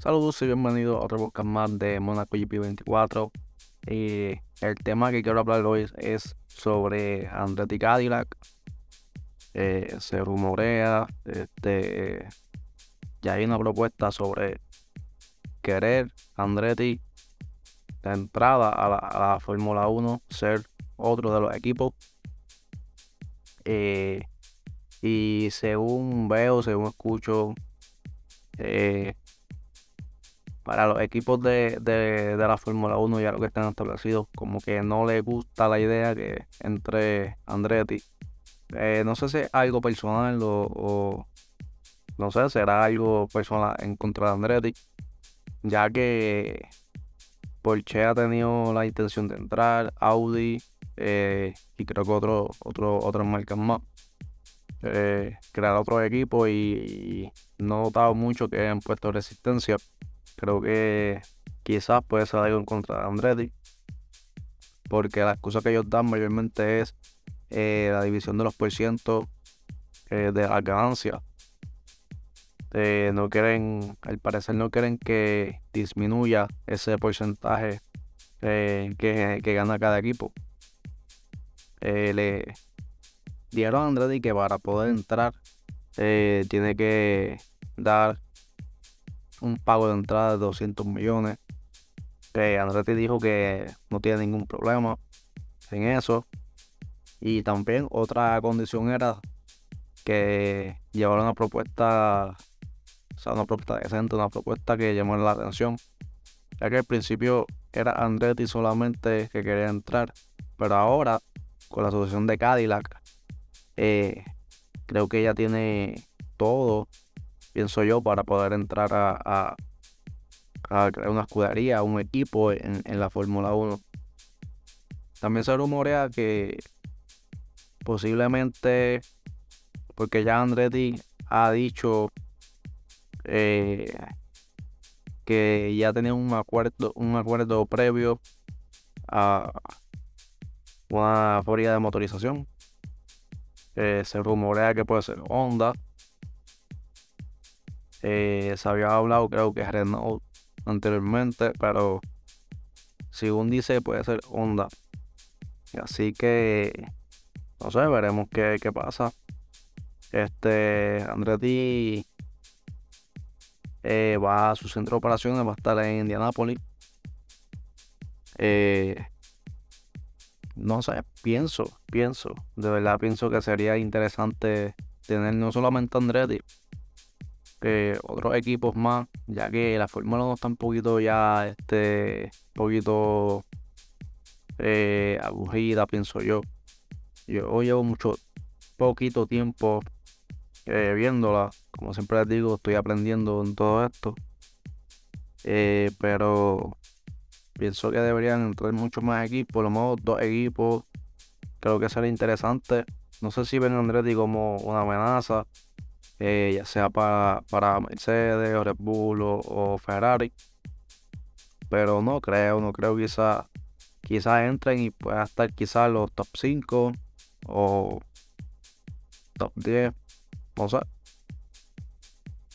Saludos y bienvenidos a otro podcast más de Monaco GP24. Y el tema que quiero hablar hoy es sobre Andretti Cadillac. Eh, se rumorea, este, ya hay una propuesta sobre querer Andretti de entrada a la, Fórmula 1, ser otro de los equipos. Eh, y según veo, según escucho, eh, para los equipos de, la Fórmula 1 ya lo que están establecidos, como que no les gusta la idea que entre Andretti. Eh, no sé si es algo personal o, no sé, será algo personal en contra de Andretti, ya que Porsche ha tenido la intención de entrar, Audi eh, y creo que otro, otro, otras marcas más. Eh, crear otro equipo y, y, no he notado mucho que hayan puesto resistencia Creo que quizás puede ser algo en contra de Andretti. Porque la excusa que ellos dan mayormente es eh, la división de los por ciento eh, de las ganancias. Eh, no quieren, al parecer no quieren que disminuya ese porcentaje que, que, gana cada equipo. le dieron a Andretti que para poder entrar tiene que dar un pago de entrada de 200 millones. Que Andretti dijo que no tiene ningún problema en eso. Y también otra condición era que llevaron una propuesta, o sea, una propuesta decente, una propuesta que llamó la atención. Ya que al principio era Andretti solamente que quería entrar, pero ahora con la asociación de Cadillac, eh, creo que ella tiene todo pienso yo, para poder entrar a, a, crear una escudería, un equipo en, la Fórmula 1. También se rumorea que posiblemente, porque ya Andretti ha dicho eh, que ya tenía un acuerdo, un acuerdo previo a una fábrica de motorización. Eh, se rumorea que puede ser Honda eh, se había hablado, creo que Renault anteriormente, pero según dice, puede ser Honda. Así que, no sé, veremos qué, pasa. Este, Andretti eh, va a su centro de operaciones, va a estar en Indianápolis. Eh, no sé, pienso, pienso, de verdad pienso que sería interesante tener no solamente Andretti, que otros equipos más, ya que la Fórmula 1 está un poquito ya, este, poquito eh, aburrida, pienso yo. Yo llevo mucho, poquito tiempo eh, viéndola, como siempre les digo, estoy aprendiendo en todo esto. Eh, pero pienso que deberían entrar muchos más equipos, por lo menos dos equipos. Creo que sería interesante. No sé si ven Andretti como una amenaza eh, ya sea para, para Mercedes o Red Bull o, Ferrari. Pero no creo, no creo quizás quizás entren y puedan estar quizás los top 5 o top 10, no sé. O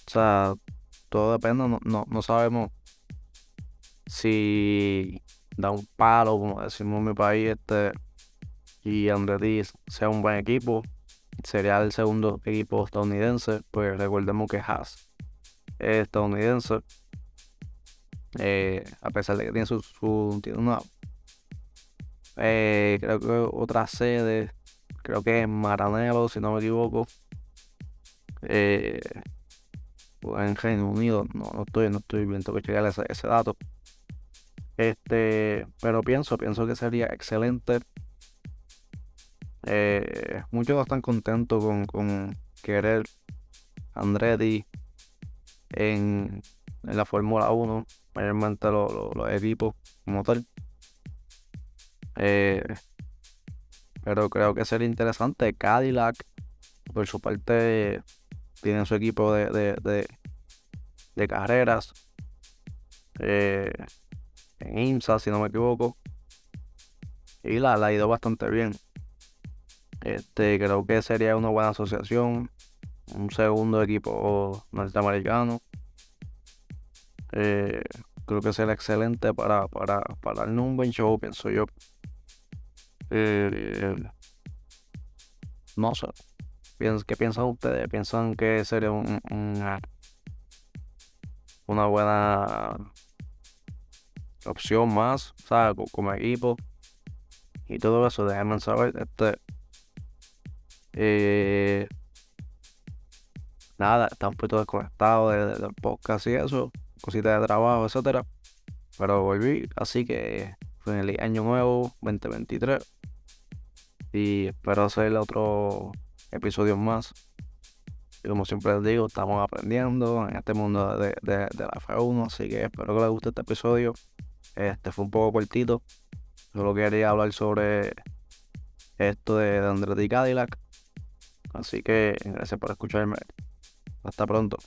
sea, todo depende, no, no, sabemos si da un palo, como decimos en mi país, este, y Andretti sea un buen equipo sería el segundo equipo estadounidense, pues recordemos que Haas es estadounidense. Eh, a pesar de que tiene su, tiene una eh, creo que otra sede creo que es Maranello si no me equivoco eh, en Reino Unido no, no estoy no estoy bien tengo que checar ese, ese dato este pero pienso pienso que sería excelente eh, muchos están contentos con, querer Andretti en, la Fórmula 1, mayormente los equipos como tal. Eh, pero creo que sería interesante. Cadillac, por su parte, tiene su equipo de, carreras. Eh, en IMSA, si no me equivoco. Y la, la ha ido bastante bien. Este, creo que sería una buena asociación. Un segundo equipo norteamericano. Eh, creo que será excelente para, para, para darle un buen show, pienso yo. Eh, no sé. ¿Qué piensan ustedes? ¿Piensan que sería un, una buena opción más? O sea, como equipo y todo eso, déjenme saber. Este, eh, nada, está un poquito desconectado del podcast y eso, cositas de trabajo, etcétera. Pero volví, así que fue en el año nuevo 2023. Y espero hacer otro episodio más. Y como siempre les digo, estamos aprendiendo en este mundo de, la F1, así que espero que les guste este episodio. Este fue un poco cortito. Solo quería hablar sobre esto de, de Andretti Cadillac. Así que gracias por escucharme. Hasta pronto.